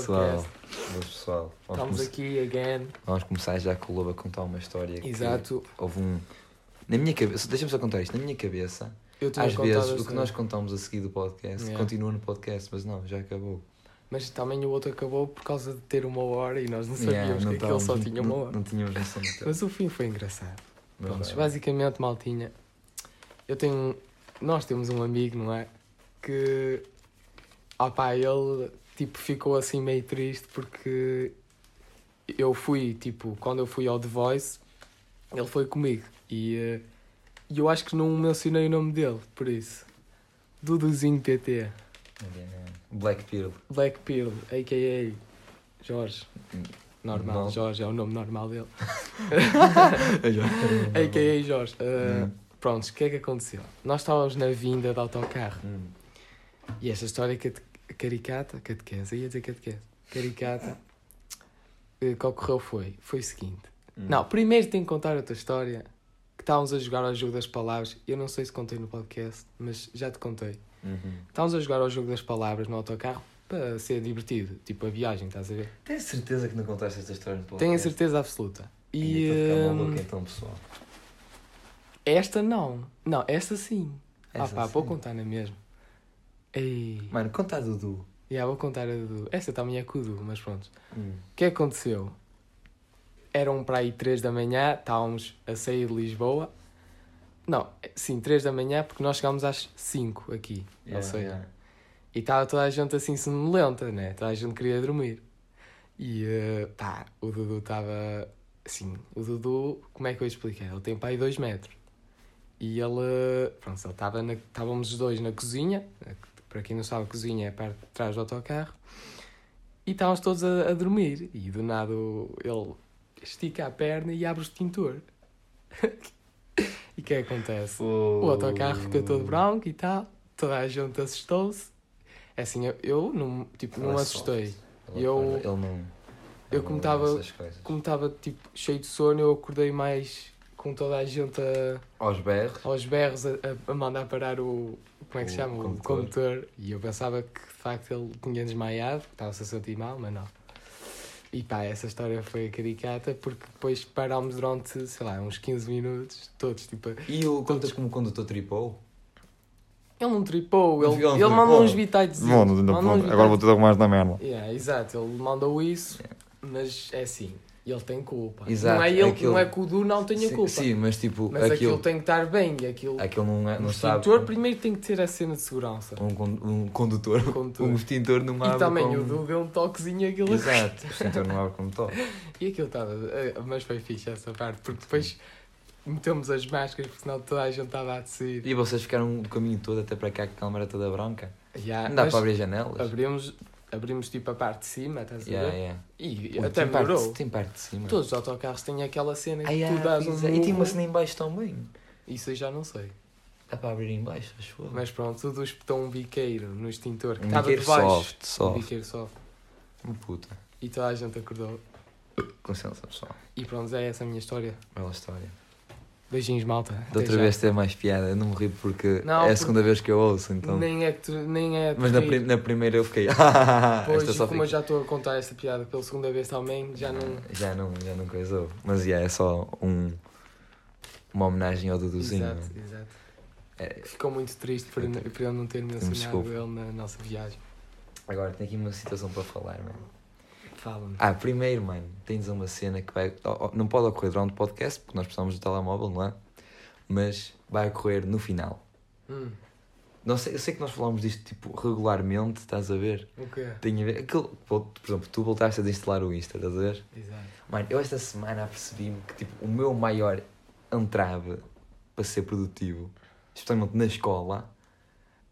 pessoal. Boas, pessoal. Vamos, Estamos aqui again. vamos começar já com o Lobo a contar uma história. que Exato. Houve um. Na minha cabeça, deixa-me só contar isto. Na minha cabeça, às vezes, o que nós contamos a seguir do podcast Yeah. continua no podcast, mas não, já acabou. Mas também o outro acabou por causa de ter uma hora e nós não sabíamos Yeah, que aquele estávamos- só tinha uma não, hora. não tínhamos noção. Mas o fim foi engraçado. Mas Pronto, basicamente, maltinha, eu tenho. Nós temos um amigo, não é? Que. Ah pá, ele tipo ficou assim meio triste porque eu fui, tipo, quando eu fui ao The Voice, ele foi comigo. E eh, e eu acho que não mencionei o nome dele, por isso. Duduzinho TT. Black Pearl. Black Pearl, a.k.a. Jorge. Normal, Normal. Jorge é o nome normal dele. A.k.a. Jorge. Uh, Hum. Prontos, o que é que aconteceu? Nós estávamos na vinda de autocarro Hum. e esta história cate- caricata, catequese, ia dizer catequese, caricata, eh, que ocorreu foi, foi o seguinte. Hum. Não, primeiro tenho que contar outra história, que estávamos a jogar ao jogo das palavras, eu não sei se contei no podcast, mas já te contei. Uhum. Estávamos a jogar ao jogo das palavras no autocarro para ser divertido, tipo a viagem, estás a ver? Tens certeza que não contaste esta história no podcast? Tenho a certeza absoluta. E E a ficar hum, maluco então, pessoal. esta não, não, esta sim. ah Essa pá, vou sim. contar na mesma. Ei. Mano, conta a Dudu. Já, vou contar a do. Esta também é com o Du, mas pronto. Hum. O que aconteceu? Eram para aí 3 da manhã, estávamos a sair de Lisboa. Não, sim, 3 da manhã, porque nós chegámos às 5 aqui. Yeah, ou seja, yeah. e estava toda a gente assim sonolenta, né? Toda a gente queria dormir. E eh, pá, o Dudu estava. Assim, o Dudu, como é que eu explicar? Ele tem para aí 2 metros. E ele. Pronto, ele estava. Estávamos os dois na cozinha. Para quem não sabe, a cozinha é perto de trás do autocarro. E estávamos todos a, a dormir. E do nada ele estica a perna e abre o extintor. e o que é acontece? O autocarro fica todo branco e tal, toda a gente assustou-se. É assim, eu, eu não, tipo, não é assustei. Ele Eu- Ele não. eu como não tava- essas coisas. Como estava tipo, cheio de sono, eu acordei mais com toda a gente a, Aos berros. aos berros a, a- mandar parar o. Como é que se chama? O condutor. E eu pensava que de facto ele tinha desmaiado, estava-se a sentir mal, mas não. E pá, essa história foi caricata porque depois parámos durante, sei lá, uns 15 minutos, todos tipo. E o contas como o condutor tripou? Ele não tripou, ele, Ele ele mandou uns bitites. Agora vou ter arrumar na merda. Yeah, exato, ele mandou isso, mas é assim, ele tem culpa. Exato, não é ele, aquilo- não é que o Du não tenha sim, culpa. Sim, mas tipo, mas aquilo, aquilo, tem que estar bem e aquilo. aquilo não, é, o não sabe. extintor primeiro tem que ter a cena de segurança. Um, um condutor, Condutor. um extintor não abre E também o Du deu um toquezinho aquilo. Exato, o extintor não abre como toque. E aquilo estava. eh, Mas foi fixe essa parte, porque depois metemos as máscaras, porque senão toda a gente estava a descer. E vocês ficaram o caminho todo até para cá com a câmara toda branca? Yeah, Não dá para abrir janelas? abrimos, abrimos tipo a parte de cima, estás a ver? Yeah, yeah. E Ui, até tem parte- melhorou. Tem parte de cima. Todos os autocarros têm aquela cena que Ah, tu yeah, dás um. E tinha uma cena em baixo também. Isso eu já não sei. Dá para abrir em baixo, acho eu. Mas pronto, tudo espetou um biqueiro no extintor que Um estava biqueiro debaixo. soft, Um soft. biqueiro soft. Uma puta. E toda a gente acordou. Com licença, pessoal. E pronto, é essa a minha história. Bela história. Beijinhos, malta. Da Até outra já. vez tem mais piada, eu não me ri porque Não, é a porque- segunda vez que eu ouço, então. Nem é que tu, nem é Mas na, prim- na primeira eu fiquei. "Ah, Pois, Esta só como eu fica- já estou a contar esta piada pela segunda vez também, já não. Já não, já não coisou. Mas yeah, é só um, uma homenagem ao Duduzinho. Exato, exato. É, Ficou muito triste por, Eu por eu não ter mencionado ele na nossa viagem. agora tenho aqui uma situação para falar, mano. Fala-me. Ah, primeiro, mano, tens uma cena que vai. Não pode ocorrer durante o podcast, porque nós precisamos do telemóvel, não é? Mas vai ocorrer no final. Hum, Não sei, eu sei que nós falamos disto tipo regularmente, estás a ver? o quê? Tem a ver. Aquilo, por exemplo, tu voltaste a desinstalar o Insta, estás a ver? Exato. Mano, eu esta semana apercebi-me que tipo, o meu maior entrave para ser produtivo, especialmente na escola,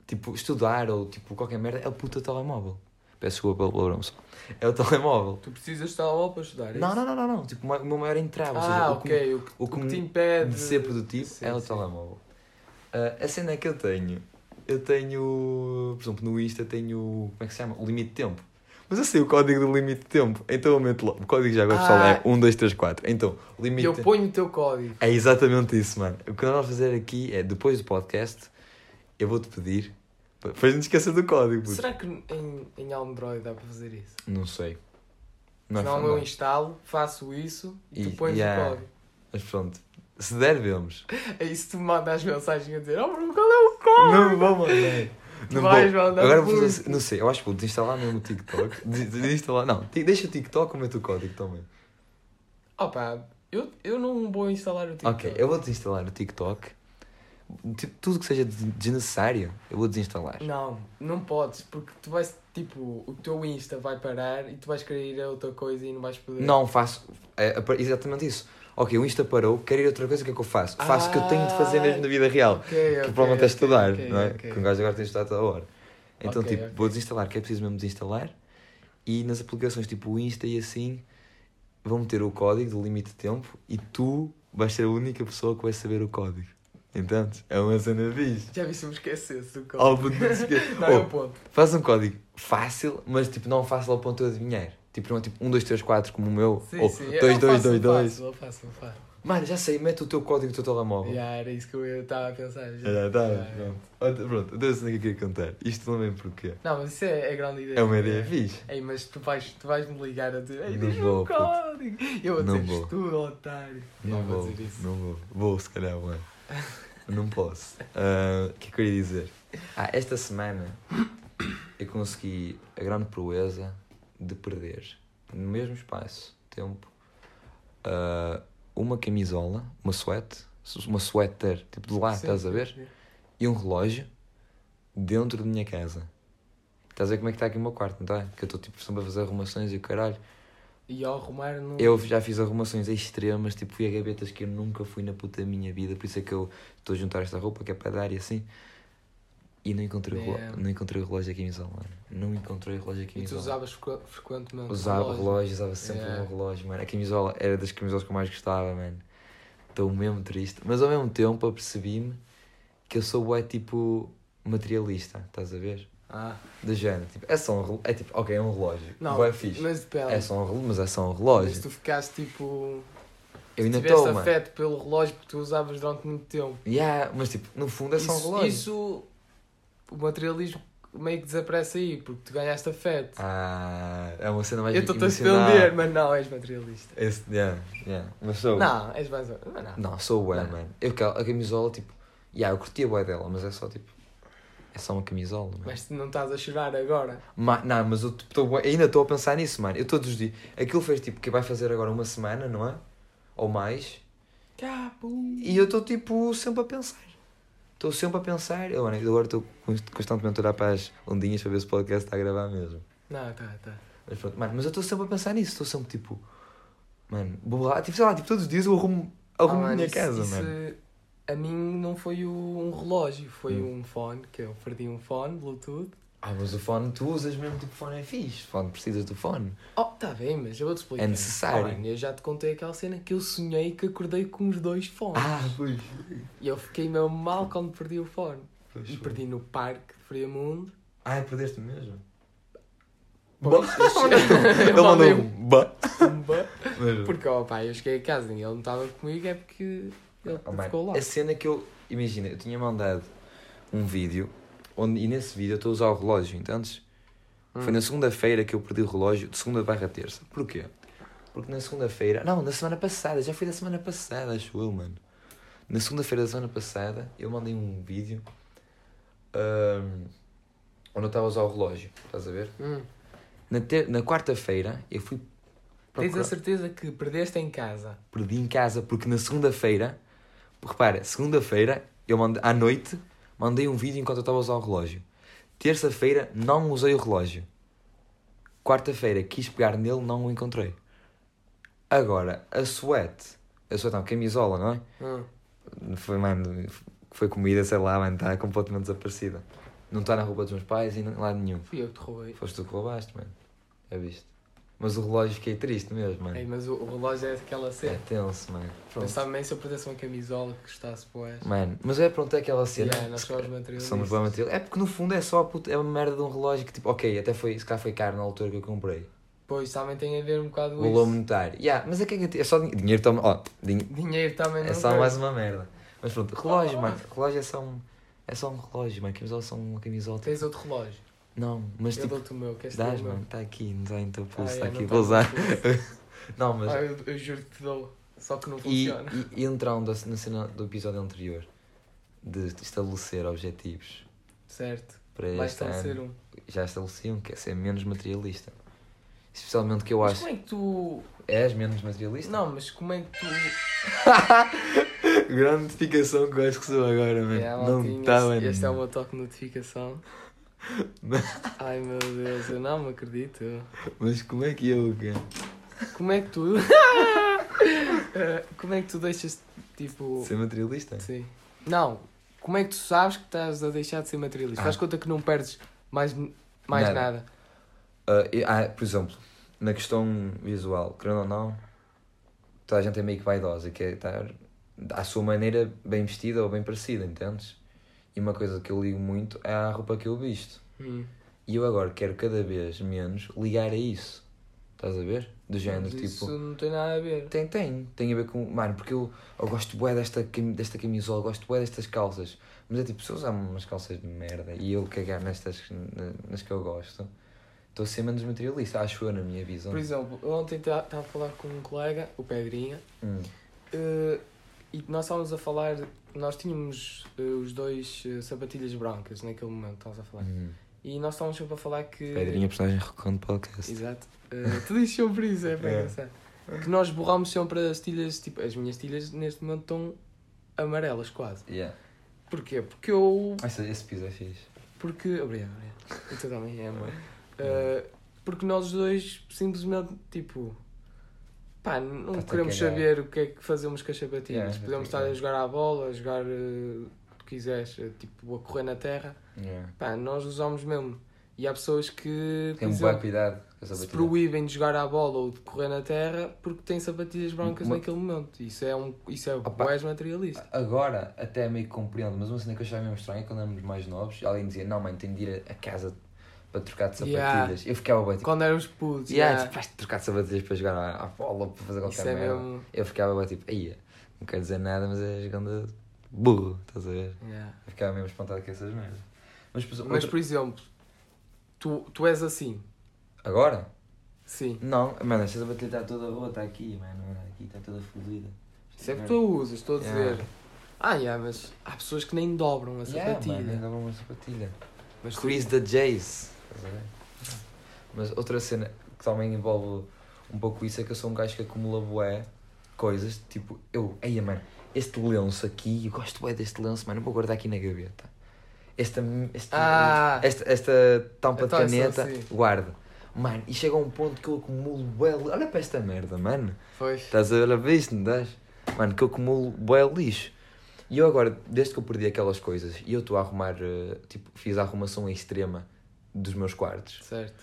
tipo, estudar ou tipo qualquer merda, é o puta telemóvel. Peço desculpa pelo palavrão só. É o telemóvel. Tu precisas estar lá para estudar? é Não, isso? não, não, não, não. Tipo, o meu maior entrave. ou seja, Ah, o que ok. O, que- o que te impede de ser produtivo Sim, é o sim. telemóvel. Ah, a cena que eu tenho, eu tenho, por exemplo, no Insta tenho, como é que se chama? O limite de tempo. Mas eu sei o código do limite de tempo, então eu meto lá. O código já agora, pessoal, Ah. é 1, 2, 3, 4. Então, limite eu de ponho o teu código. É exatamente isso, mano. O que nós vamos fazer aqui é, depois do podcast, eu vou-te pedir Depois não te esqueças do código, puto. Será que em, em Android dá para fazer isso? Não sei. Não é Senão fácil. eu instalo, faço isso e, E- tu pões yeah. o código. Mas pronto. Se der, vemos. É isso tu me mandas mensagem a dizer, oh Bruno, qual é o código? Não vou mandar. Não Vais vou. mandar Agora vou fazer. Não sei, eu acho que vou desinstalar mesmo o TikTok. Des- Desinstalar. Não, deixa o TikTok com o teu código também. Opa, eu, eu não vou instalar o TikTok. Ok, eu vou desinstalar o TikTok. Tipo, tudo que seja des- desnecessário, eu vou desinstalar. Não, não podes, porque tu vais, tipo, o teu Insta vai parar e tu vais querer ir a outra coisa e não vais poder. Não faço. É, é exatamente isso. Ok, o Insta parou, quero ir a outra coisa, o que é que eu faço? Faço o que eu tenho de fazer mesmo na vida real. Ok, Que ok, provavelmente é ok, estudar, ok, não é? ok. Que um gajo agora tem de estudar toda hora. Então, tipo, vou desinstalar, que é preciso mesmo desinstalar. E nas aplicações tipo o Insta e assim, vão meter o código do limite de tempo e tu vais ser a única pessoa que vai saber o código. Entendes? É uma cena fixe. Já vi se me esquecesse do código. não. Não, é Oh, o ponto. Faz um código fácil, mas tipo, não fácil ao ponto de adivinhar. Tipo, não é tipo 1, 2, 3, 4 como o meu. Sim, ou sim. 2, 2, 2, Eu 2. faço, eu faço, eu faço. Mano, já sei, mete o teu código do teu telemóvel. Já, era isso que eu estava a pensar. Já. Já, tá, Já, pronto. Outra- Pronto, outra cena que eu queria contar. Isto não lembro porquê. Não, mas isso é, é grande ideia. É uma ideia fixe. Ei, mas tu vais, tu vais me ligar a dizer, ei, Não diz-me vou, o código. Eu vou Não dizer, vou. estudo, otário. Não Eu vou, dizer isso. não vou. Vou, se calhar, mano. Não posso. Ah, O que é que eu ia dizer? Ah, esta semana eu consegui a grande proeza de perder, no mesmo espaço, tempo, ah, uma camisola, uma sweat, uma sweater, tipo de lá, Sim, estás a ver? sim. E um relógio dentro da minha casa. Estás a ver como é que está aqui o meu quarto, não está? Que eu estou tipo sempre a fazer arrumações e o caralho. E ao arrumar não. Eu já fiz arrumações extremas, tipo, fui a gavetas que eu nunca fui na puta minha vida, por isso é que eu estou a juntar esta roupa que é para dar e assim. E não encontrei, Damn. não encontrei o relógio aqui em Misol, mano. Não encontrei o relógio aqui em E tu usavas frequ- frequentemente. Usava relógio. relógio, usava sempre Yeah. o meu relógio, mano. A camisola era das camisolas que eu mais gostava, mano. Estou mesmo triste. Mas ao mesmo tempo eu percebi-me que eu sou bué tipo materialista, estás a ver? Ah, Do género, tipo, é só um relógio. É tipo, ok, é um relógio. não, Bué fixe. mas depende. É só um relógio, mas é só um Mas relógio. tu ficaste tipo. Eu ainda estou, mano. afeto pelo relógio porque tu usavas durante muito tempo. Yeah, mas tipo, no fundo é só um isso, relógio. isso, o materialismo meio que desaparece aí porque tu ganhaste afeto. Ah, é uma cena mais Eu estou-te a defender, mas não, és materialista. Esse, yeah, yeah. Mas sou. Não, és mais. Mas não. Não, sou bué, Não. mano. Eu, a camisola, tipo, yeah, eu curtia bué dela, mas é só tipo. É só uma camisola, mano. Mas tu não estás a chorar agora. Ma- não, mas eu tô ainda estou a pensar nisso, mano. Eu todos os dias. Aquilo fez tipo que vai fazer agora uma semana, não é? Ou mais. Capo. E eu estou tipo sempre a pensar. Estou sempre a pensar. Eu, mano, agora estou constantemente a olhar para as ondinhas para ver se o podcast está a gravar mesmo. Não, tá, tá. Mas pronto, mano, mas eu estou sempre a pensar nisso. Estou sempre tipo. Mano, vou lá. Tipo, sei lá, tipo, todos os dias eu arrumo, arrumo Ah, mano, minha isso- casa, isso, mano. A mim não foi o- um relógio, foi Hum. um fone, que eu perdi um fone, Bluetooth. Ah, mas o fone tu usas mesmo, tipo, fone é fixe. Fone precisas do fone. Oh, tá bem, mas eu vou-te explicar. É necessário. Oh, mano, eu já te contei aquela cena que eu sonhei que acordei com os dois fones. Ah, pois. E eu fiquei mesmo mal quando perdi o fone. pois E foi. perdi no parque de Friamundo. Ah, perdeste mesmo? Pois, Ele mandou um ba. Pumba. Mesmo. Porque, ó pá, eu cheguei a casa e ele não estava comigo, é porque ele Oh, ficou lá. A cena que eu. Imagina, eu tinha mandado um vídeo onde, e nesse vídeo eu estou a usar o relógio, entendes? Foi Hum. na segunda-feira que eu perdi o relógio, de segunda barra terça. Porquê? Porque na segunda-feira. Não, na semana passada, já foi da semana passada, acho eu, mano. Na segunda-feira da semana passada eu mandei um vídeo ahm, onde eu estava a usar o relógio, estás a ver? Hum. Na, ter- na quarta-feira eu fui. Tens a procurar- certeza que perdeste em casa? perdi em casa porque na segunda-feira, repara, segunda-feira, eu mandei, à noite, mandei um vídeo enquanto eu estava a usar o relógio. Terça-feira, não usei o relógio. Quarta-feira, quis pegar nele, não o encontrei. Agora, a sweat, a sweat não, camisola, não é? Hum. Foi, mano, foi comida, sei lá, mano, está completamente desaparecida. Não está na roupa dos meus pais e em lado nenhum. Fui eu que te roubei. Foste tu que roubaste, mano. É visto. Mas o relógio fiquei triste mesmo, mano. Ei, mas o, o relógio é aquela É cena. tenso, mano. Pensava bem se eu perdesse uma camisola que gostasse pois. Mano, mas é pronto, é aquela cena. Yeah, nós somos materialistas. Somos bem. É porque no fundo é só a puta, é uma merda de um relógio que tipo, ok, até foi, se calhar foi caro na altura que eu comprei. Pois também tem a ver um bocado com Valor isso. monetário. Yeah, mas é que é, é só dinheiro. Dinheiro toma. Ó, din- Dinheiro também não é só tem. mais uma merda. Mas pronto, relógio, mano. Relógio é só um. É só um relógio, mano. Camisola é só uma camisola. Tens outro relógio. Não, mas eu tipo. dou-te o meu, queres Dás, mano. Está aqui, não está em teu Ah, pulso, é, está não aqui. tá Vou usar. Não, mas. Ah, eu, eu juro que te dou. Só que não E, funciona. e, e entrando na cena do episódio anterior, de estabelecer objetivos Certo. para Vai estabelecer ano, um. já estabeleci um, que é ser menos materialista. Especialmente que eu Mas acho. como é que tu. És menos materialista? Não, mas como é que tu. Grande notificação que eu acho que sou agora, mano. É, não maltinha, estava. este, este é o meu toque de notificação. Ai meu Deus, eu não me acredito. Mas como é que eu, cara? Como é que tu. Como é que tu deixas tipo. Ser materialista? Sim. Não, como é que tu sabes que estás a deixar de ser materialista? Ah. Faz conta que não perdes mais, mais Nada. nada. E- ah, por exemplo, na questão visual, querendo ou não, toda a gente é meio que vaidosa e quer estar à sua maneira bem vestida ou bem parecida, entendes? E uma coisa que eu ligo muito é a roupa que eu visto. Hum. E eu agora quero cada vez menos ligar a isso. Estás a ver? Do género, tipo. Isso não tem nada a ver. Tem, tem. Tem a ver com. Mano, porque eu, eu gosto bué desta, desta camisola, gosto bué destas calças. Mas é tipo, se eu usar umas calças de merda e eu cagar nestas na- nas que eu gosto, estou a ser menos materialista, acho eu, na minha visão. Por exemplo, ontem estava a falar com um colega, o Pedrinha, Hum. eh, e nós estávamos a falar. Nós tínhamos eh, os dois eh, sapatilhas brancas naquele momento, estávamos a falar. Hum. E nós estávamos sempre a falar que. Pedrinha, personagem recorrente podcast. Exato. Uh, tu dizes sempre isso, é bem É. Que nós borramos sempre as tilhas, tipo, as minhas tilhas neste momento estão amarelas quase. Yeah. Porquê? Porque eu. Esse, esse piso é fixe. Porque. Obrigado, obrigado. E tu também é, amor. Uh, porque nós dois simplesmente, tipo. Pá, não queremos saber o que é que fazemos com as sapatilhas. Yeah, Podemos estar a jogar à bola, a jogar uh, o que quiseres, uh, tipo, a correr na terra. Yeah. Pá, nós usamos mesmo. E há pessoas que. Tem um exemplo, cuidado se proíbem de jogar à bola ou de correr na terra porque têm sapatilhas brancas Uma- naquele momento. Isso é um isso é Opa. materialista. Agora, até meio que compreendo, mas uma cena que eu achava mesmo estranha é quando éramos mais novos, alguém dizia, não mãe, tenho de ir a casa para trocar de sapatilhas. Yeah. Eu ficava bem tipo, Quando éramos putos, yeah, yeah. tipo, vais trocar de sapatilhas para jogar à, à bola, para fazer qualquer isso é mesmo. Eu ficava bem tipo, aí, não quero dizer nada, mas é jogando burro, estás a ver? Yeah. Eu ficava mesmo espantado com essas merdas. Mas, por exemplo, Mas outra- por exemplo, tu, tu és assim, agora? sim. Não, mano, esta sapatilha está toda boa, está aqui, mano, aqui, está toda fodida. Isso é que tu a usas, estou a dizer. Yeah. Ah, yeah, mas há pessoas que nem dobram a Yeah, sapatilha. mano, ainda uma sapatilha. mas tu- Chris the Jace. Ver? Mas outra cena que também envolve um pouco isso é que eu sou um gajo que acumula bué coisas, tipo, eu, eia mano, este lenço aqui, eu gosto bué deste lenço, mano, eu vou guardar aqui na gaveta. Esta, este, Ah! esta, esta tampa de Então caneta, assim. guarda. Mano, e chega a um ponto que eu acumulo bué, olha para esta merda, mano. Pois. Estás a para isto, não estás? Mano, que eu acumulo bué lixo. E eu agora, desde que eu perdi aquelas coisas, e eu estou a arrumar, eh, tipo, fiz a arrumação extrema dos meus quartos. Certo.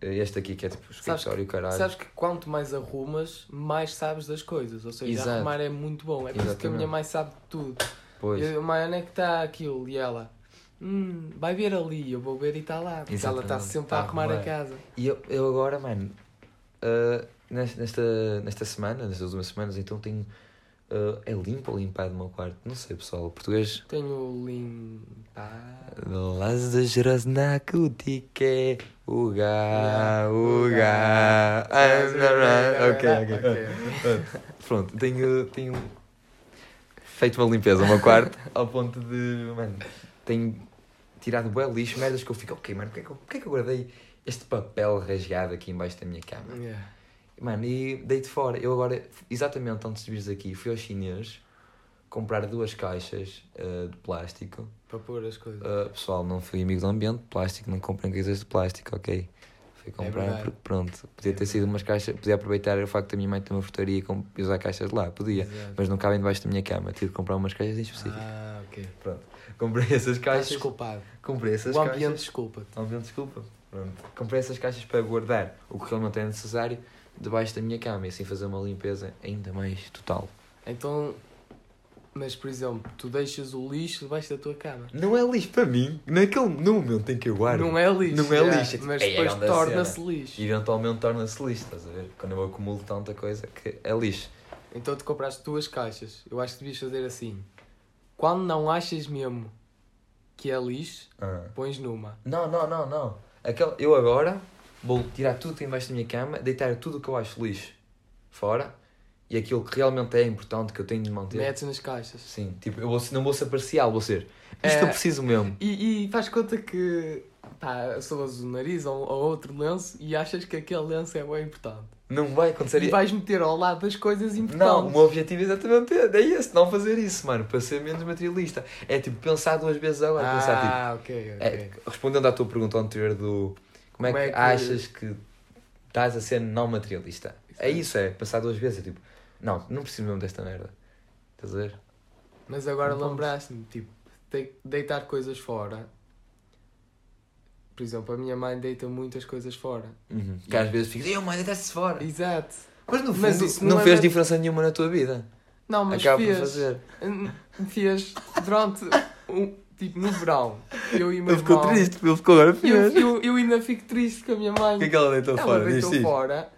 Eh, Este aqui que é tipo o Sabes escritório, caralho. Sabes que quanto mais arrumas, mais sabes das coisas. Ou seja, Exato. arrumar é muito bom. É por isso que a minha Exatamente. mãe sabe de tudo. Pois. Eu, mãe, onde é que está aquilo? E ela, hum, vai ver ali, eu vou ver e está lá. Porque ela está Exatamente, sempre tá a a arrumar a casa. E eu, eu agora, mano, nesta, nesta, nesta semana, nestas últimas semanas, então tenho. Eh, é limpo ou limpado o meu quarto? Não sei, pessoal. Português. Tenho limpar. Las de Jrasnakutike, Uga, Yeah, Uga. Uga. Ok, ok. Pronto, tenho, tenho feito uma limpeza ao meu quarto ao ponto de, mano, tenho tirado bem lixo, merdas que eu fico, ok, mano, porque é que eu, porque é que eu guardei este papel rasgado aqui embaixo da minha cama? Yeah. Mano, e dei-te fora. Eu agora, exatamente antes de vires aqui, fui ao chinês comprar duas caixas eh, de plástico. Para pôr as coisas. Uh, pessoal, não fui amigo do ambiente, plástico, não comprem coisas de plástico, ok? Fui comprar verdade. porque pronto, podia É ter sido umas caixas, podia aproveitar o facto da minha mãe ter uma frutaria e usar caixas de lá, podia, Exato. mas não cabem debaixo da minha cama, tive que comprar umas caixas em específico. Ah, ok. Comprei essas Estás caixas, desculpado. comprei essas O ambiente caixas, desculpa-te. o ambiente, desculpa, pronto, comprei essas caixas para guardar o que realmente é necessário debaixo da minha cama e assim fazer uma limpeza ainda mais total. Então, mas por exemplo, tu deixas o lixo debaixo da tua cama. Não é lixo para mim, naquele, no momento em que eu guardo. Não é lixo. Não é lixo, é tipo, mas "Ei, é depois torna-se cena." lixo. E eventualmente torna-se lixo, estás a ver? Quando eu acumulo tanta coisa que é lixo. Então tu compraste duas caixas. Eu acho que devias fazer assim. Quando não achas mesmo que é lixo, Ah. pões numa. Não, não, não, não. Aquela, eu agora vou tirar tudo que tem embaixo da minha cama, deitar tudo o que eu acho lixo fora e aquilo que realmente é importante que eu tenho de manter. Metes nas caixas. Sim, tipo, eu vou, não vou ser parcial, vou ser. Isto É. eu preciso mesmo. E, e faz conta que pá, sovas o nariz ou, ou outro lenço e achas que aquele lenço é bem importante. Não vai acontecer E vais meter ao lado das coisas Não, o importantes. meu objetivo é exatamente é esse, não fazer isso, mano, para ser menos materialista. É tipo pensar duas vezes agora, pensar tipo. Ah, ok, ok. É, respondendo à tua pergunta anterior do como é, é que, achas que estás a ser não materialista? É isso, é pensar duas vezes, é tipo, não, não preciso mesmo desta merda. Estás a ver? Mas agora Um lembraste-me, tipo, de- deitar coisas fora. Por exemplo, a minha mãe deita muitas coisas fora. Uhum. Que às vezes ficas, eu mãe, deitaste-se fora. Exato. Mas no fundo Mas não, não é fez nada- diferença nenhuma na tua vida. Não, mas Acaba fez. por fazer. Fez durante, um, tipo, no verão. Eu e o meu Ele ficou irmão. triste, ele ficou agora Eu, eu, eu ainda fico triste com a minha mãe. O que é que ela deitou Ela fora? Deitou fora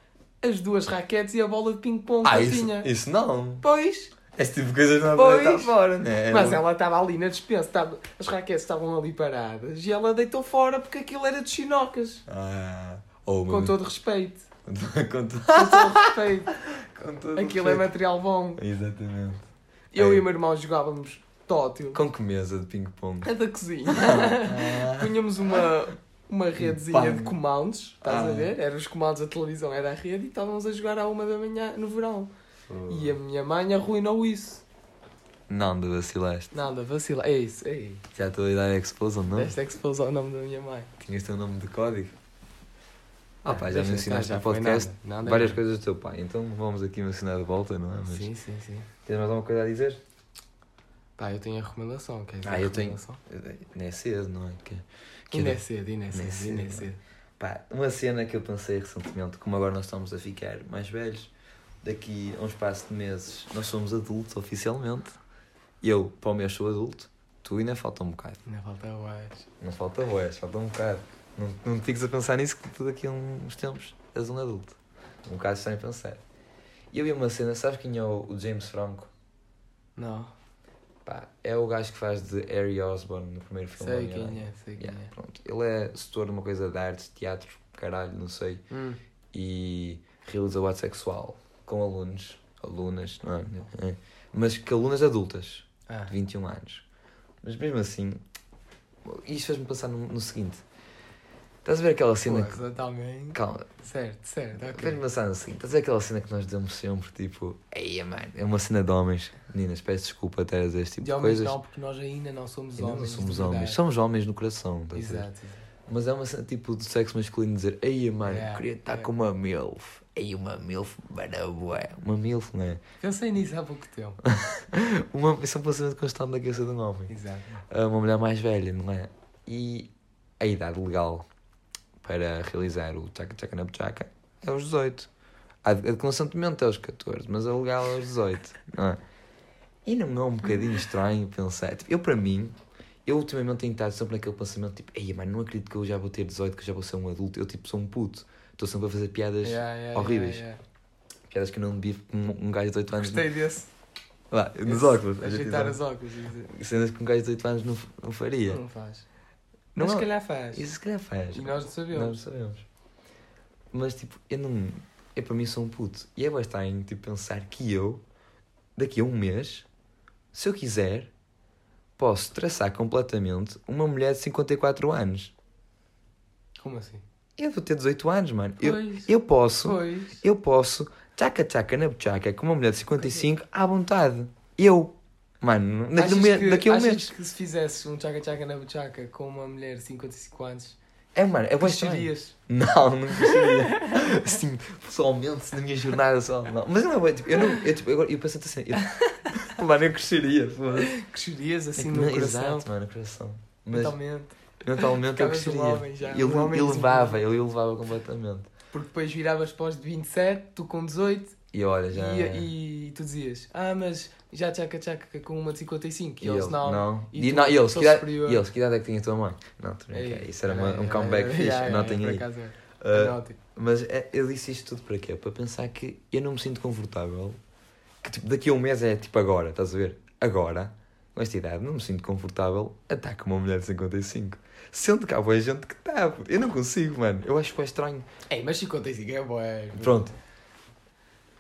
as duas raquetes e a bola de ping-pong Ah, que isso, tinha. isso não. Pois, Esse tipo de coisas não é Pois. fora, né? mas ela estava ali na dispensa, estava, as raquetes estavam ali paradas e ela deitou fora porque aquilo era de chinocas. Ah, oh, Com todo respeito. com todo, Com todo respeito. com todo Aquilo é respeito. material bom. Exatamente. Eu É. e o meu irmão jogávamos tótil. Com que mesa de ping-pong? É da cozinha. Ah. Punhamos uma, uma redezinha Pano. de comandos, estás Ah. a ver? Eram os comandos da televisão, era a rede e estávamos a jogar à uma da manhã no verão. E a minha mãe arruinou isso. Não, de vacilaste. Nada, vacila. É isso, é isso. Já estou a dar expose ou não? Esta é que se pôs ao nome da minha mãe. Tinhas teu nome de código? Ah, pá, já mencionaste no podcast nada, nada. várias coisas do teu pai, então vamos aqui mencionar de volta, não é? Mas Sim, sim, sim. tens mais alguma coisa a dizer? Pá, eu tenho a recomendação. Queres Ah, a eu tenho. recomendação? Não é cedo, não é? Que, que Ainda é cedo, ainda é Ainda é cedo, ainda é cedo, cedo. Pá, uma cena que eu pensei recentemente, como agora nós estamos a ficar mais velhos, daqui a um espaço de meses nós somos adultos oficialmente. Eu, para o mês, sou adulto, tu ainda falta um bocado. Ainda falta mais. Não falta boés, falta um bocado. Não, não te fiques a pensar nisso que tu daqui a uns tempos és um adulto. Um bocado estranho pensar. E eu vi uma cena, sabes quem é o James Franco? Não, Pá, é o gajo que faz de Harry Osborn no primeiro filme. sei quem é, sei quem Yeah, é. pronto. Ele é setor de uma coisa de artes, teatro, caralho, não sei. Hum, E realiza o ato sexual com alunos, alunas, não é? É. Mas que alunas adultas, ah, de 21 anos. Mas mesmo assim, isto fez-me pensar no, no seguinte. Estás a ver aquela cena que. coisa também. Calma, Certo, certo, ok. fez-me pensar no seguinte. Estás a ver aquela cena que nós dizemos sempre, tipo, ei, mano, é uma cena de homens. Meninas, peço desculpa até a este tipo De de, homens coisas. não, porque nós ainda não somos Ainda não homens. de somos verdade. homens. Somos homens no coração, estás a ver? Exato, exato. Mas é uma cena tipo do sexo masculino dizer Ei, mano, Yeah, queria estar yeah. com uma MILF. Ei, uma MILF, para bué. Uma MILF, não é? Pensei nisso há pouco tempo. Uma, isso é um pensamento constante na cabeça de um homem. Exato. Ah, Uma mulher mais velha, não é? E a idade legal para realizar o Chaka Chaka na Chaka é aos 18. A de consentimento é aos 14, mas a legal é aos 18, não é? E não é um bocadinho estranho pensar. Tipo, eu, para mim, eu ultimamente tenho estado sempre naquele pensamento tipo, ei, mano, não acredito que eu já vou ter 18, que eu já vou ser um adulto. Eu, tipo, sou um puto. Estou sempre a fazer piadas, Yeah, yeah, horríveis. yeah, piadas que eu não devia com um gajo de 18 anos. Gostei desse. Lá, nos Esse, óculos. Ajeitar os óculos. Cenas que um gajo de 18 anos não, não faria. Não faz. Não Mas se é- calhar faz. Isso se calhar faz. E nós não sabemos. Nós não sabemos. Mas tipo, eu não. Eu para mim sou um puto. E é bastante tipo, pensar que eu, daqui a um mês, se eu quiser, posso traçar completamente uma mulher de 54 anos. Como assim? Eu vou ter 18 anos, mano. Eu, Pois. eu posso, Pois. eu posso, tchaca tchaca na buchaca com uma mulher de 55 à vontade. Eu. Mano, daqui, um mês- que- daqui a um achas mês. que se fizesses um tchaca-tchaca na buchaca com uma mulher de 55 anos, É, mano, é estranho. crescerias? Não, não gostaria. assim, pessoalmente, na minha jornada só. Não. Mas não é tipo, eu não. Eu, tipo, agora, eu penso assim, eu, mano, eu cresceria. Crescerias assim É no não- coração? Exato, mano, no coração. Mas Mentalmente. mentalmente eu um cresceria. já, ele um homem ele levava, desenvolvido. ele levava completamente. Porque depois viravas os de 27, tu com 18, E olha, já. e, e tu dizias, ah, mas já tchaca-tchaca com uma de 55, e, E eles ele, não. não. E E, tu, não, e eles, que idade, e eles, que idade é que tinha a tua mãe? Não, tu não quer. Isso era é, uma- um é, comeback é, fixe, é, é, notem por aí. é. Ah. Mas é, eu disse isto tudo para quê? Para pensar que eu não me sinto confortável. Que tipo, daqui a um mês é tipo agora, estás a ver? Agora. com esta idade, não me sinto confortável a estar com uma mulher de 55. Sendo que há boa gente que está. Eu não consigo, mano. Eu acho que é estranho. Ei, mas 55 é bué. Pronto.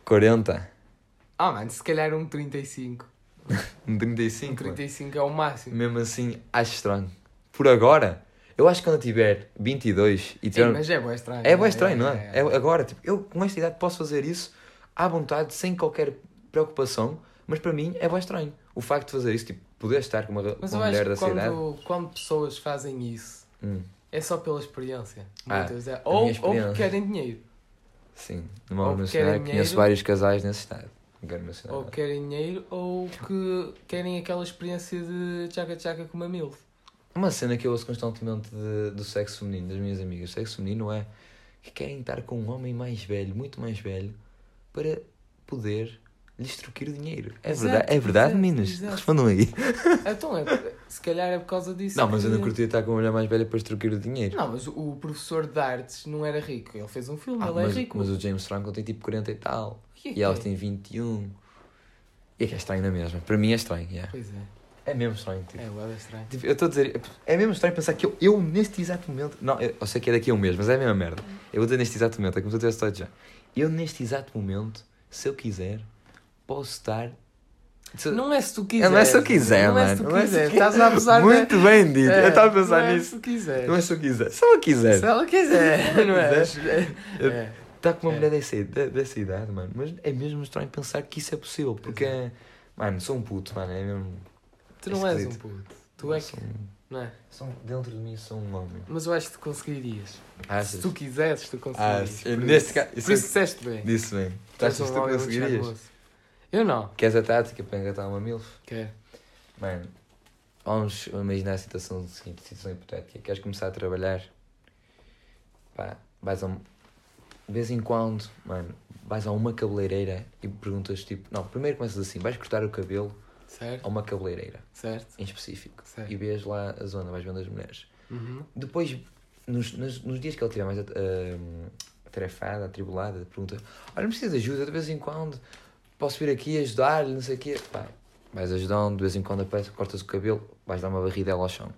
40. Ah, mano, se calhar um 35. Um Um 35. mano. 35 é o máximo. Mesmo assim, acho estranho. Por agora, eu acho que quando eu tiver 22 e Ei, tiver. mas é bué estranho. É bem estranho, não é? É agora, tipo, eu com esta idade posso fazer isso à vontade, sem qualquer preocupação, mas para mim é bem estranho. O facto de fazer isso, tipo, poder estar com uma, com Mas uma eu mulher dessa idade. quando, quando pessoas fazem isso, Hum, é só pela experiência. Ah, é. Ou, ou experiência. porque querem dinheiro. sim, não vou Ou mencionar, conheço vários casais nesse estado. Ou querem dinheiro, ou que querem aquela experiência de tchaca-tchaca com uma milf. Uma cena que eu ouço constantemente de- do sexo feminino, das minhas amigas. O sexo feminino é que querem estar com um homem mais velho, muito mais velho, para poder lhe extorquir dinheiro. É Exato, verdade, é verdade exato, meninas? exato. Respondam aí. Então, é, se calhar é por causa disso. Não, mas eu que- não curtia estar com uma mulher mais velha para extorquir o dinheiro. Não, mas o professor de artes não era rico. Ele fez um filme, Ah, ele mas, é rico. mas o James Franco tem tipo 40 e tal. Que é E que elas é? têm 21. E é que é estranho na mesma. Para mim é estranho, yeah. Pois é, É mesmo estranho, tipo. é, o é estranho. Tipo, eu estou a dizer, é mesmo estranho pensar que eu, eu neste exato momento. Não, eu, eu sei que é daqui a um mês, mas é a mesma merda. Eu vou dizer neste exato momento, é como se eu tivesse estado já. Eu neste exato momento, se eu quiser, posso estar. Não é se tu quiser. não é se eu quiser, não mano. é se tu Não é se quiser. Estás a abusar Muito bem dito, É, eu estava a pensar não é nisso. se tu quiser. Não é se eu quiser, se eu quiser. Se ela quiser, não é? É. Está com uma É. mulher dessa, de- dessa idade, mano. Mas é mesmo estranho pensar que isso é possível. Porque, é... mano, sou um puto, mano. É mesmo. Tu não és um puto. Tu é que. Um- Não é? sou- dentro de mim sou um homem. Mas eu acho que tu conseguirias. Achas? Se tu quisesses, tu Ah, conseguirias. Por neste caso. Por isso disseste bem. Disse bem. Tu és achas que tu conseguirias? Eu não. Queres a tática para engatar uma milf? Quero. Mano, vamos imaginar a situação seguinte, situação hipotética. Queres começar a trabalhar? Pá, vais a um... De vez em quando, mano, vais a uma cabeleireira e perguntas tipo... Não, primeiro começas assim, vais cortar o cabelo a Certo? uma cabeleireira, Certo? em específico. Certo. E vês lá a zona, vais vendo as mulheres. Uhum. Depois, nos, nos, nos dias que ele estiver mais uh, atarefada, atribulada, pergunta: Olha, não precisa de ajuda, de vez em quando posso vir aqui ajudar-lhe, não sei o quê. Pá, vais ajudando, de vez em quando aparece, cortas o cabelo, vais dar uma barridela ao chão.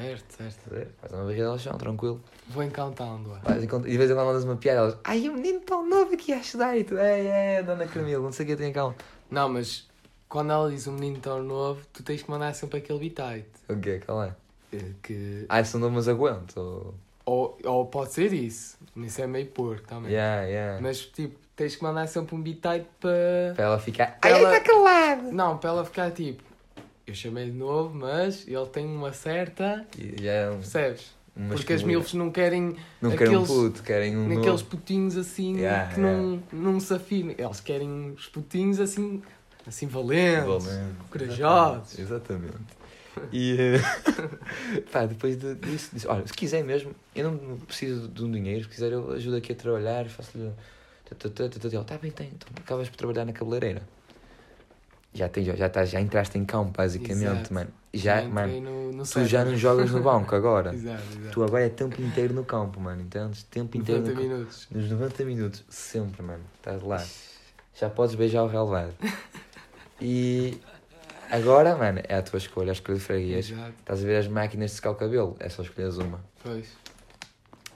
Certo, certo. Dar uma barridela ao chão, tranquilo. Vou encantando-a. E de vez em quando mandas uma piada, elas: Ai, o menino tão novo aqui a ajudar e tu, é, é, dona Camila, não sei o que, tenha calma. Não, mas quando ela diz um menino tão novo, tu tens que mandar sempre aquele bitite. O quê? Qual é? Eh, Que... Ah, sou novo, mas aguento. Ou... Ou, ou pode ser isso. Isso é meio porco também. Yeah, yeah. Mas tipo, tens que mandar sempre um bitite para. Para ela ficar. Para Ai, ela- está calado! Não, para ela ficar tipo. Eu chamei de novo, mas ele tem uma certa. Já é um, Percebes? Porque as milfs não querem Não querem um aqueles- puto, querem um naqueles novo. putinhos assim Yeah, que não, não se afinam. Eles querem os putinhos assim, assim valentes, Valente. corajosos. Exatamente. E eh, pá, depois de- disso, disse, olha, se quiser mesmo, eu não preciso de um dinheiro, se quiser eu ajudo aqui a trabalhar, faço-lhe. Está bem, tem, então acabas por trabalhar na cabeleireira. Já, tens, já, estás, já entraste em campo, basicamente, Exato. mano. Já, entrei mano, no, no tu já cérebro. não jogas no banco agora. Exato, exato. Tu agora é tempo inteiro no campo, mano, entendes? Tempo inteiro 90 no campo. minutos. Nos 90 minutos, sempre, mano. Estás lá. Já podes beijar o relevado. E agora, mano, é a tua escolha, a escolha de freguês. Exato, Estás a ver as máquinas de secar o cabelo? É só escolheres uma. pois.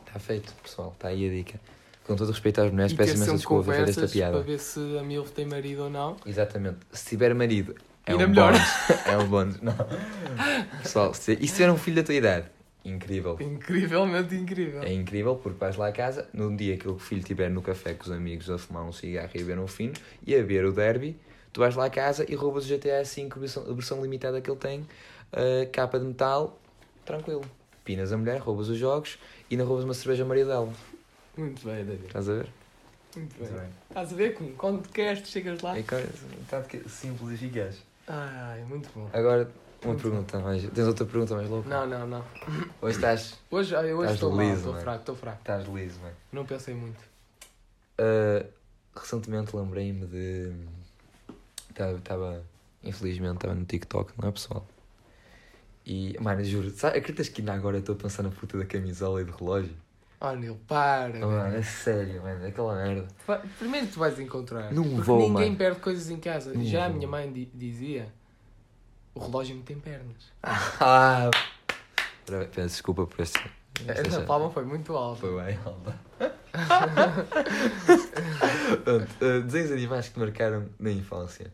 Está feito, pessoal. Está aí a dica. Com todo o respeito às mulheres, peço imensa desculpa fazer esta conversas para piada. ver se a MILF tem marido ou não. Exatamente. Se tiver marido, é Ainda um melhor. É um bónus. Não. Pessoal, se, e se tiver um filho da tua idade? Incrível. Incrivelmente incrível. É incrível porque vais lá a casa, num dia que o filho estiver no café com os amigos a fumar um cigarro e a beber um fino e a ver o derby, tu vais lá a casa e roubas o GTA V, a versão, a versão limitada que ele tem, a capa de metal, tranquilo. Pinas a mulher, roubas os jogos e não roubas uma cerveja a marido dela. Muito bem, David. Estás a ver? Muito bem. Estás a ver como quando queres, tu chegas lá. É coisa, tanto que simples e eficaz. Ai, muito bom. Agora, uma Muito pergunta mais. Tens outra pergunta mais louca? Não, não, não. Hoje estás, Hoje, hoje Estás estou mal, liso, estou fraco, estou fraco. estás liso, mano. Não pensei muito. Uh, recentemente lembrei-me de. Estava. Infelizmente estava no TikTok, não é pessoal? E, mano, juro, sabe, acreditas que ainda agora estou a pensar na puta da camisola e do relógio? Oh, Nil, para. Oh, mano, é sério, mano, aquela merda. Primeiro tu vais encontrar. Não porque vou, ninguém mano. perde coisas em casa. Não Já a vou. minha mãe di- dizia O relógio não tem pernas. Ah! Ora, Peço desculpa por este. esta- Essa palma foi muito alta. Foi bem, alta. Pronto, eh, desenhos animais que te marcaram na infância.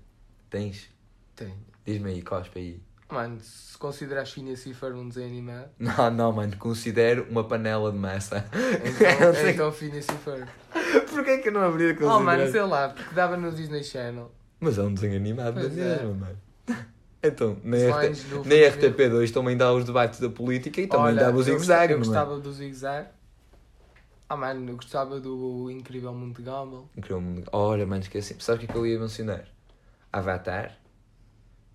Tens? Tem. Diz-me aí, cospe aí. Mano, se consideras Phineas e Ferb um desenho animado, Não, não, mano, considero uma panela de massa. então, então Phineas e Ferb. Porquê que eu não haveria Oh, mano, considerar? sei lá, porque dava no Disney Channel. Mas é um desenho animado Pois da é. mesma, mano. Então, na, Os RT, lines do na Phineas- RTP2 também dá os debates da política e também Olha, dava o zigue-zague, Eu gostava do zigue-zague. Ah, mano, eu gostava do Incrível Mundo de Gumball. Incrível mundo. Ora, mano, esqueci. Sabes o que é que eu ia mencionar? Avatar.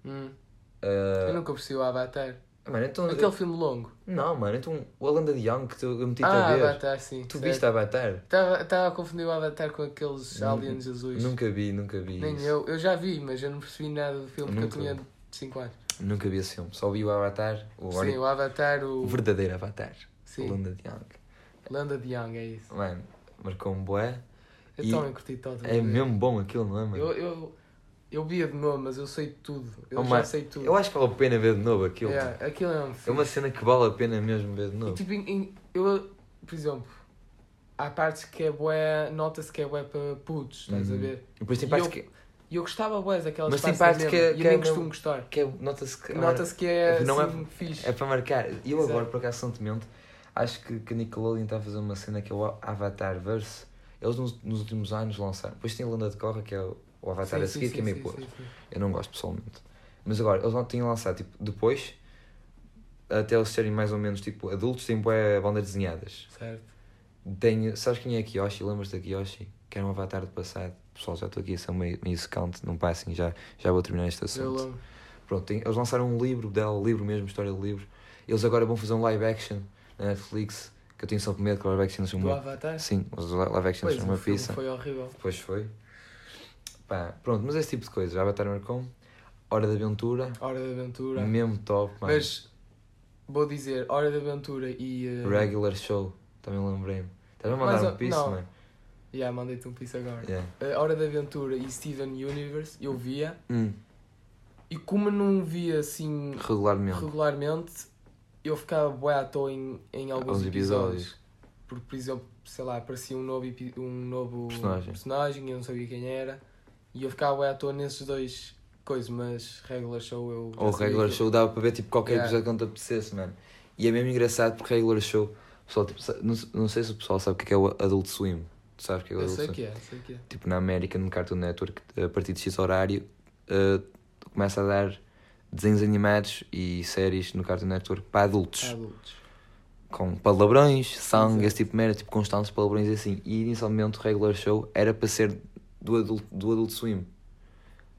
Hum, Uh, Eu nunca percebi o Avatar. Mano, então. Aquele filme longo. Não, mano, então o Alan de Young que tu- eu meti-te a Ah, ver. Avatar, sim. Tu certo. viste Avatar? Estava a confundir o Avatar com aqueles aliens azuis. Nunca vi, nunca vi. Nem isso. eu. Eu já vi, mas eu não percebi nada do filme porque Nunca. eu tinha 5 anos. Nunca vi esse filme. Só vi o Avatar, o, Sim, o Avatar, o. o verdadeiro Avatar. Sim, Alan de Young. Landa de Young, é isso. Mano, marcou um bué. Eu E também curti todo. É mesmo bom aquilo, não é, mano? Eu, eu, eu via de novo, mas eu sei tudo. Eu Oh, já sei tudo. Eu acho que vale a pena ver de novo aquilo. Yeah, aquilo é um É uma cena que vale a pena mesmo ver de E, novo. tipo, em- em- eu, por exemplo, há partes que é bué, nota-se que é bué para putos, estás a Uhum. ver? E depois tem E partes eu- que, E eu gostava bué daquelas Mas tem partes partes que- e que eu é nem costumo mesmo- gostar. que é, nota-se que. Nota-se que é Não é- assim, fixe. É para marcar. E eu Exato. agora, por acaso, recentemente, acho que, que a Nickelodeon está a fazer uma cena que é o Avatar Verse. Eles nos, nos últimos anos lançaram. Depois tem a Lenda de Corra, que é o, o Avatar Sim, a seguir, sim, que é meio podre. Eu não gosto pessoalmente. Mas agora, eles não tinham lançado, tipo, depois, até eles serem mais ou menos, tipo, adultos, têm boé bandas desenhadas. Certo. Tem, sabes quem é Kiyoshi? Lembras da Kiyoshi? Que era um avatar do passado. Pessoal, já estou aqui a ser meio, meio secante, não passem, já, já vou terminar este Eu assunto. lembro. Pronto, tem- eles lançaram um livro dela, livro mesmo, história de livro. Eles agora vão fazer um live action na Netflix, que eu tenho sempre medo que o live action seja Do uma... Avatar? Sim, os live action sejam uma pizza. foi horrível. Depois foi. Pá, pronto, mas esse tipo de coisas. Avatar marcou Hora de Aventura, Hora de Aventura. mesmo top, mano. Mas, vou dizer, Hora de Aventura e... Uh... Regular Show, também lembrei-me. Estás a mandar um piso, não. mano? Yeah, mandei-te um piso agora. Yeah. Uh, Hora de Aventura e Steven Universe, eu via. Hum, E como não via assim regularmente. regularmente, eu ficava bué à toa em, em alguns episódios. episódios. Porque, por exemplo, sei lá, aparecia um novo, um novo Personagem. personagem e eu não sabia quem era. E eu ficava à toa nesses dois coisas, mas regular show eu. Ou Regular que- Show dava para ver tipo, qualquer Yeah. episódio quando te apetecesse, mano. E é mesmo engraçado porque Regular Show, pessoal, tipo, não, não sei se o pessoal sabe o que é, que é o Adult Swim. Tu sabes o que é o Eu Adult sei Swim? que é, sei que é. Tipo, na América, no Cartoon Network, a partir de X horário, uh, começa a dar desenhos animados e séries no Cartoon Network para adultos. Adultos. Com palavrões, sangue, esse tipo de merda, tipo constantes palavrões e assim. E inicialmente o Regular Show era para ser do Adult, do adult Swim.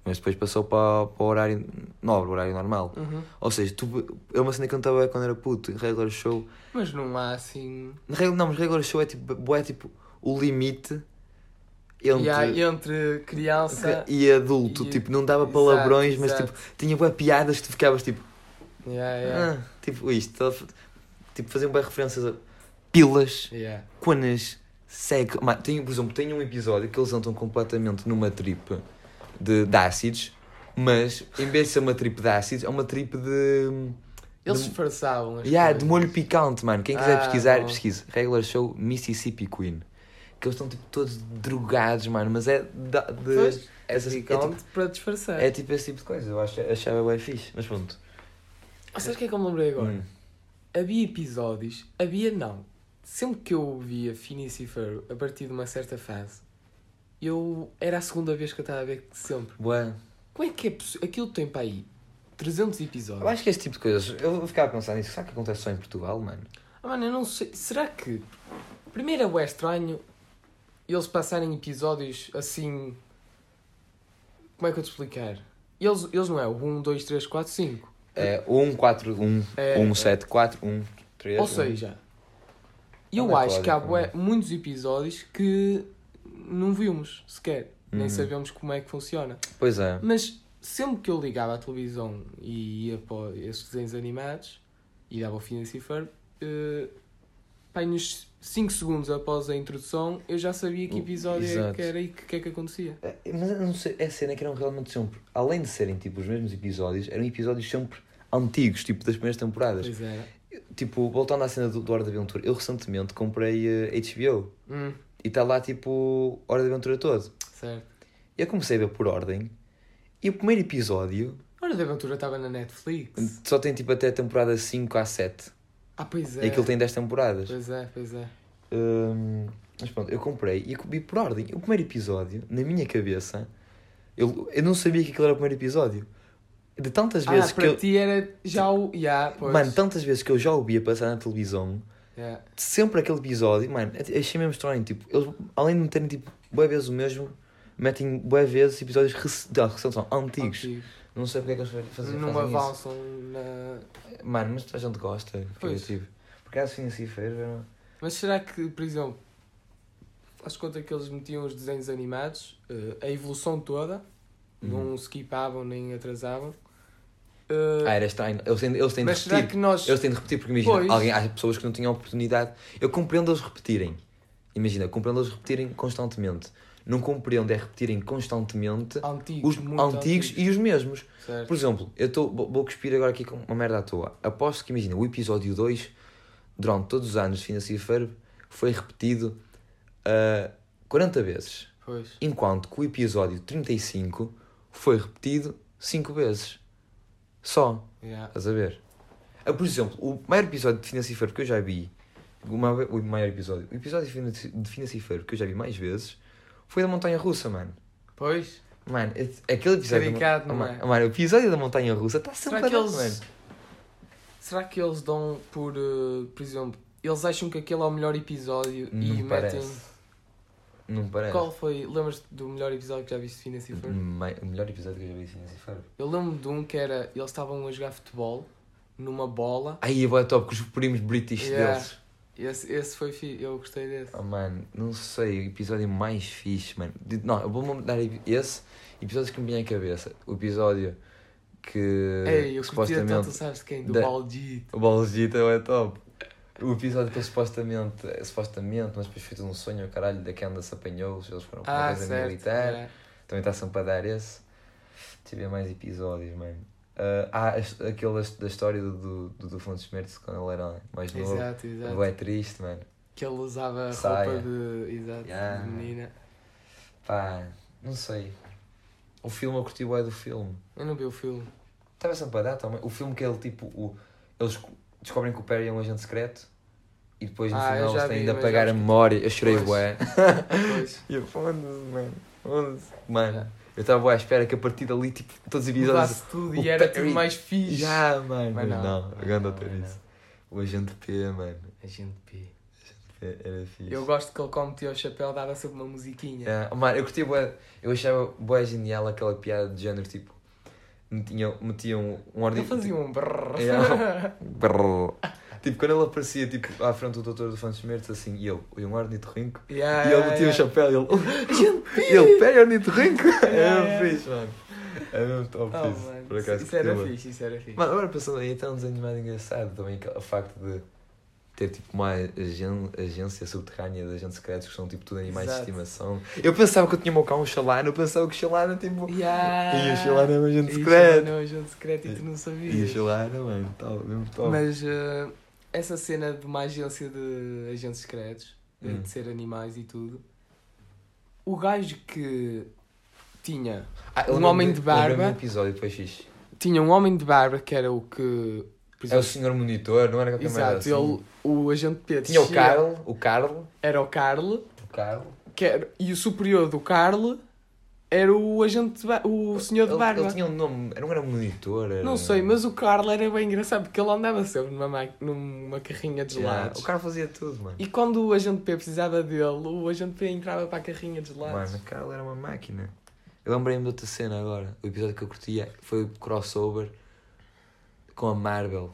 Mas depois passou para, para o horário nobre, o horário normal. Uhum. Ou seja, tu, é uma cena que eu não estava quando era puto. Regular Show. Mas não há assim. Não, mas Regular Show é tipo, é tipo o limite entre. Entre criança. e adulto, e- tipo, não dava Exato, palavrões, mas exato. tipo, tinha bué piadas que tu ficavas tipo, Yeah, yeah. ah, tipo isto, tá- tipo, faziam bem referências a pilas, Yeah. quanas, Mano, tem, por exemplo, tem um episódio que eles entram completamente numa trip de, de ácidos, mas em vez de ser uma trip de ácidos, é uma trip de. Eles de, disfarçavam as yeah, de molho picante, mano. Quem quiser Ah, pesquisar, pesquise. Regular Show Mississippi Queen. Que eles estão tipo todos drogados, mano, mas é da- de. Pois, essas- é, picante tipo, para disfarçar. é tipo esse tipo de coisa. Eu acho, achava bem fixe, mas pronto. Ah, Sabes o que é que eu me lembrei agora? Hum. Havia episódios, havia não. Sempre que eu via Phineas e Ferb a partir de uma certa fase, eu era a segunda vez que eu estava a ver sempre. Bué. Como é que é possível? Aquilo tem para aí 300 episódios. Eu acho que este tipo de coisas, eu ficava a pensar nisso, será que acontece só em Portugal, mano? Ah, mano, eu não sei. Será que. Primeiro é bué estranho eles passarem episódios assim. Como é que eu te explicar? Eles, eles não é o 1, 2, 3, 4, 5. É 1, 4, 1, É, 1, 7, 4, 1, 3. Ou seja, eu é acho que há bué, muitos episódios que não vimos sequer. Nem Uhum. sabemos como é que funciona. Pois é. Mas sempre que eu ligava à televisão e ia para esses desenhos animados e dava o e Ferb, eh, pá, nos 5 segundos após a introdução, eu já sabia que episódio é exato. que era e o que é que acontecia. É, Mas não sei, é cena que eram realmente sempre, além de serem tipo os mesmos episódios, eram episódios sempre antigos, tipo das primeiras temporadas. Pois era. Tipo, voltando à cena do, do Hora de Aventura, eu recentemente comprei eh, HBO Hum, e está lá tipo Hora de Aventura todo. certo. Eu comecei a ver por ordem e o primeiro episódio Hora de Aventura estava na Netflix. só tem tipo até a temporada 5 a 7 Ah, pois e é. aquilo tem 10 temporadas. Pois é, pois é. Hum, mas pronto, eu comprei e vi por ordem. O primeiro episódio, na minha cabeça, eu, eu não sabia que aquilo era o primeiro episódio. De tantas vezes ah, que para eu. ti era já o. Yeah, pois. Mano, tantas vezes que eu já ouvia passar na televisão, Yeah. sempre aquele episódio, mano, achei mesmo estranho. Tipo, eles, além de meterem tipo, boa vezes o mesmo, metem boa vezes episódios rec- de recentes, são antigos. Antigo. Não sei porque é que eles fazem, Não fazem isso. avançam na. Mano, mas a gente gosta, criativo. Porque assim assim fez, eu- Mas será que, por exemplo, faz conta que eles metiam os desenhos animados, eh, a evolução toda, Uhum. não skipavam nem atrasavam. Eh, Ah, era estranho. Eles têm, eles têm de repetir. nós. Eles têm de repetir porque imagina, Pois. alguém, há pessoas que não tinham oportunidade. Eu compreendo eles repetirem. Imagina, compreendo eles repetirem constantemente. Não compreendo é repetirem constantemente Antigos, os muito antigos e os mesmos. Certo. Por exemplo, eu tô, vou cuspir agora aqui com uma merda à toa. Aposto que, imagina, o episódio 2, durante todos os anos de Finance e Ferb, foi repetido ah, 40 vezes. Pois. Enquanto que o episódio 35 foi repetido 5 vezes. Só. Yeah. Estás a ver? Ah, por exemplo, o maior episódio de Finance Ferb que eu já vi, o maior, episódio, o episódio de Finance- de Finance e Ferb que eu já vi mais vezes, foi da Montanha Russa, mano. Pois. Mano, aquele episódio. da mon- Caricato, não é? mano, o episódio da Montanha Russa está sempre Será que eles. mano. Será que eles dão por. eh, por exemplo, eles acham que aquele é o melhor episódio Não e me metem. parece. Não parece. Qual foi? Lembras-te do melhor episódio que já viste de Finance e Ferb? O melhor episódio que eu já vi de Finance e Ferb. Eu lembro de um que era. Eles estavam a jogar futebol numa bola. Aí vou top com os primos British Yeah. deles. Esse, esse foi fi, eu gostei desse. Oh, mano, não sei, o episódio mais fixe, mano. Não, eu vou-me dar esse episódio que me vinha à cabeça. O episódio que Ei, eu supostamente. tanto, sabes de quem? Do da- Baldito. O Balgita é top. O episódio que ele supostamente, é, supostamente, mas depois foi tudo um sonho, o caralho, da que anda se apanhou, eles foram para uma Ah, coisa certo. militar. yeah. Também está sempre a dar esse. Ver mais episódios, mano. Ah, há este- aquele da história do, do, do, Fontes Schmerz quando ele era mais novo. Exato, exato. É triste, mano. Que ele usava Saia. roupa de. Exato, Yeah. de menina. Pá, não sei. O filme, eu curti o é do filme. Eu não vi o filme. Estava sempre a dar também. O filme que ele, tipo, o, eles descobrem que o Perry é um agente secreto e depois no Ah, final eles têm de apagar a que- memória. Eu chorei, Pois. Pois. E eu, foda-se, mano. Foda-se. Mano, eu estava à espera que a partir dali, tipo, todos os episódios. Tudo e era tudo mais fixe. Já, mano. Mas não. não, Não, ter não. isso. O agente P, mano. A gente P. P Era fixe. Eu gosto que ele, como o chapéu, dava sempre uma musiquinha. Yeah. Mano, eu curtia bué, eu achava bué genial aquela piada de género, tipo, metiam, metiam um Ele ordenador. fazia um brrr. Yeah. Brrr. tipo, quando ele aparecia tipo, à frente do doutor do Fontes Mertes, assim, e ele, e um ornitorrinco, Yeah, e ele yeah, metia o yeah. chapéu e ele, oh, ele, pera, ornitorrinco! Yeah, É fixe, mano. É mesmo top Oh, isso, mano, por acaso. Isso era curti bué. fixe, isso era fixe. Mano, agora pensando aí, até um desenho mais engraçado também, o facto de ter tipo uma agen- agência subterrânea de agentes secretos que são tipo tudo animais Exato. de estimação. Eu pensava que eu tinha o meu cão, um Xalana, eu pensava que o Xalana tipo. Yeah. E o Xalana é um agente E o secreto. É um agente secreto e tu não sabias. E o Xalana, mano, tal, mesmo top. Mas eh, essa cena de uma agência de agentes secretos, eh, Hum. de ser animais e tudo, o gajo que tinha, Ah, um homem de barba. do episódio depois fixe. tinha um homem de barba que era o que. É o senhor monitor, não era qualquer merda exato, assim. ele, o agente P Tinha o Carl, o Carl, Era o Carl, o Carl. que era, e o superior do Carl era o agente, de o senhor de Ele- barba. Ele tinha um nome, não era monitor, era... Não sei, mas o Carl era bem engraçado porque ele andava sempre numa, ma- numa carrinha de Yeah, gelados. O Carl fazia tudo, mano. E quando o agente P precisava dele, o agente P entrava para a carrinha de gelados. Mano, o Carl era uma máquina. Eu lembrei-me de outra cena agora. O episódio que eu curtia foi o crossover com a Marvel.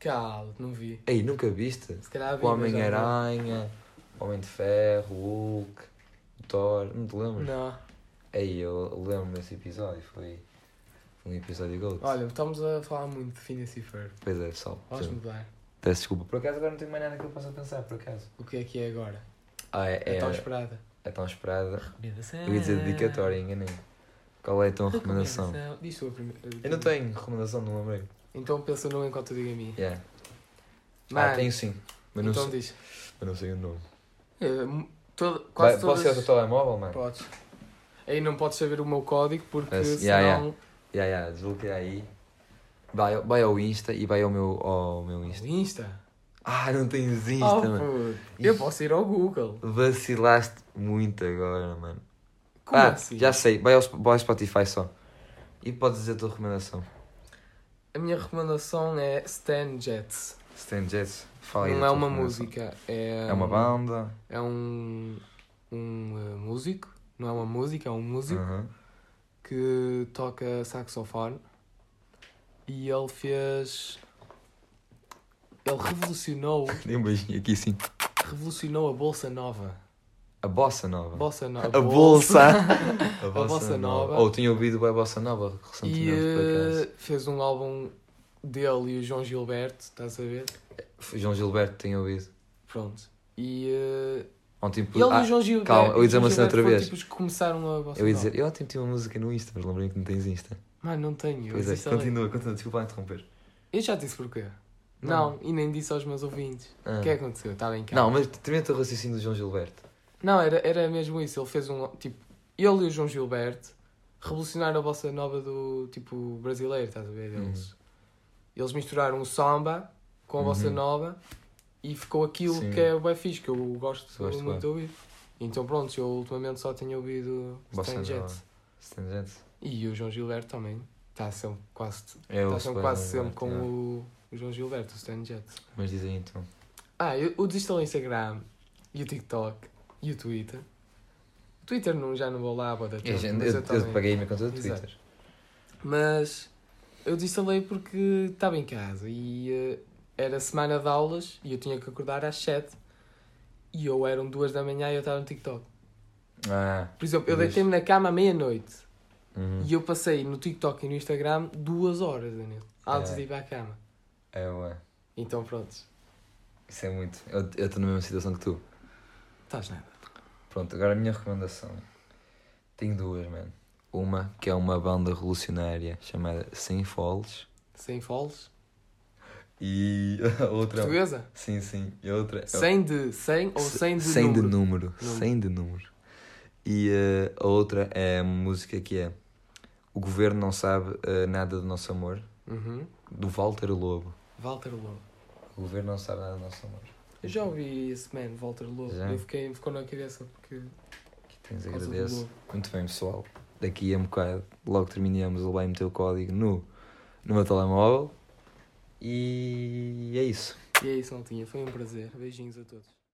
Cala, não vi. Ei, nunca viste? Se calhar vi, O Homem-Aranha, o Homem de Ferro, o Hulk, o Thor, não te lembras? Não. Ei, eu lembro-me desse episódio, foi, foi um episódio gold. Olha, estamos a falar muito de Phineas e Ferb. Pois é, pessoal. Vamos mudar. Peço desculpa. Por acaso agora não tenho mais nada que eu possa pensar, por acaso. O que é que é agora? Ah, é, É, é, tão esperada. é tão esperada. Recomendação. Eu ia dizer dedicatória, enganei. Qual é a tua recomendação? Diz tu a primeira. Eu não tenho recomendação, não lembrei. Então pensa num enquanto eu digo a minha. Yeah. Mano, Ah, tenho sim. Mas não, então sei, diz. mas não sei o nome. É, todo, Vai, quase posso todas... ser o teu telemóvel, mano? Podes. Aí não podes saber o meu código porque Mas, senão... yeah, Ya, ya, desbloqueia aí. Vai, vai ao Insta e vai ao meu, ao meu Insta. Insta? Ah, não tens Insta, oh, mano. Eu posso ir ao Google. Vacilaste muito agora, mano. Como ah, assim? já sei. Vai ao, vai ao Spotify só. E podes dizer a tua recomendação. A minha recomendação é Stan Jets. Stan Jets. Fala aí não é uma música, é... É uma um- banda. É um, um eh, músico. Não é uma música, é um músico que toca saxofone. E ele fez... Ele revolucionou, Dei um beijinho aqui sim. revolucionou a Bolsa Nova. A Bossa Nova. Nova. A Bolsa. A Bossa Nova. Ou tinha ouvido bem a Bossa Nova E recentemente, por eh, acaso. fez um álbum dele e o João Gilberto, estás a ver? João Gilberto tinha ouvido. Pronto. E eh, Ontem, ele ah, e o João Gilberto. calma, eu ia dizer e uma cena outra vez. Tipo, os que começaram a bossa eu ia nova. dizer, eu ontem tinha uma música no Insta, mas lembrei que não tens Insta. Mano, não tenho. eu Pois é, continua, continua, desculpa lá interromper. Eu já disse porquê. Não. Não, e nem disse aos meus ouvintes. Ah. O que é que aconteceu? Estava em casa. Não, mas termina o raciocínio do João Gilberto. Não, era, era mesmo isso. Ele fez um. Tipo, ele e o João Gilberto revolucionaram a bossa nova do tipo brasileiro, estás a ver? Eles, eles misturaram o samba com a bossa Uhum. nova e ficou aquilo Sim. que é o bem fixe, que eu gosto Gosto muito de ouvir. Então pronto, eu ultimamente só tenho ouvido Bossa Stan. Jets. Stan Jets. E o João Gilberto também. Está sempre quase, É o sempre quase Gilberto, sempre com yeah. o, o João Gilberto, o Stan Jets. Mas diz aí então. Ah, eu, o Instagram e o TikTok e o Twitter. O Twitter não, já não vou lá, boa da Eu, tempo, já- mas eu, eu também- eu paguei a minha conta do Exato. Twitter. Mas eu desinstalei porque estava em casa e eh, era semana de aulas e eu tinha que acordar às 7 e eu eram duas da manhã e eu estava no TikTok. Ah. Por exemplo, eu deitei-me na cama à meia-noite Uhum. e eu passei no TikTok e no Instagram duas horas, Danilo, antes É. de ir para a cama. É, ué. Então pronto, Isso é muito. Eu eu estou na mesma situação que tu. estás nada. Pronto, agora a minha recomendação. Tenho duas, mano. Uma que é uma banda revolucionária chamada Sem Foles. Sem foles. E a outra. Portuguesa? Sim, sim. E a outra. é- 100 de 100 ou 100 de Sem de número? número. Número. Sem de número. E eh, a outra é uma música que é O Governo Não Sabe eh, Nada do Nosso Amor, Uhum. do Walter Lobo. Walter Lobo. O Governo Não Sabe Nada do Nosso Amor. Eu já ouvi esse man, Walter Lobo. Já? Eu fiquei, ficou na cabeça porque. Aqui tens, agradeço. Muito bem, pessoal. Daqui a um bocado, logo terminamos, ele vai meter o código no, no meu telemóvel. E é isso. E é isso, não tinha. Foi um prazer. Beijinhos a todos.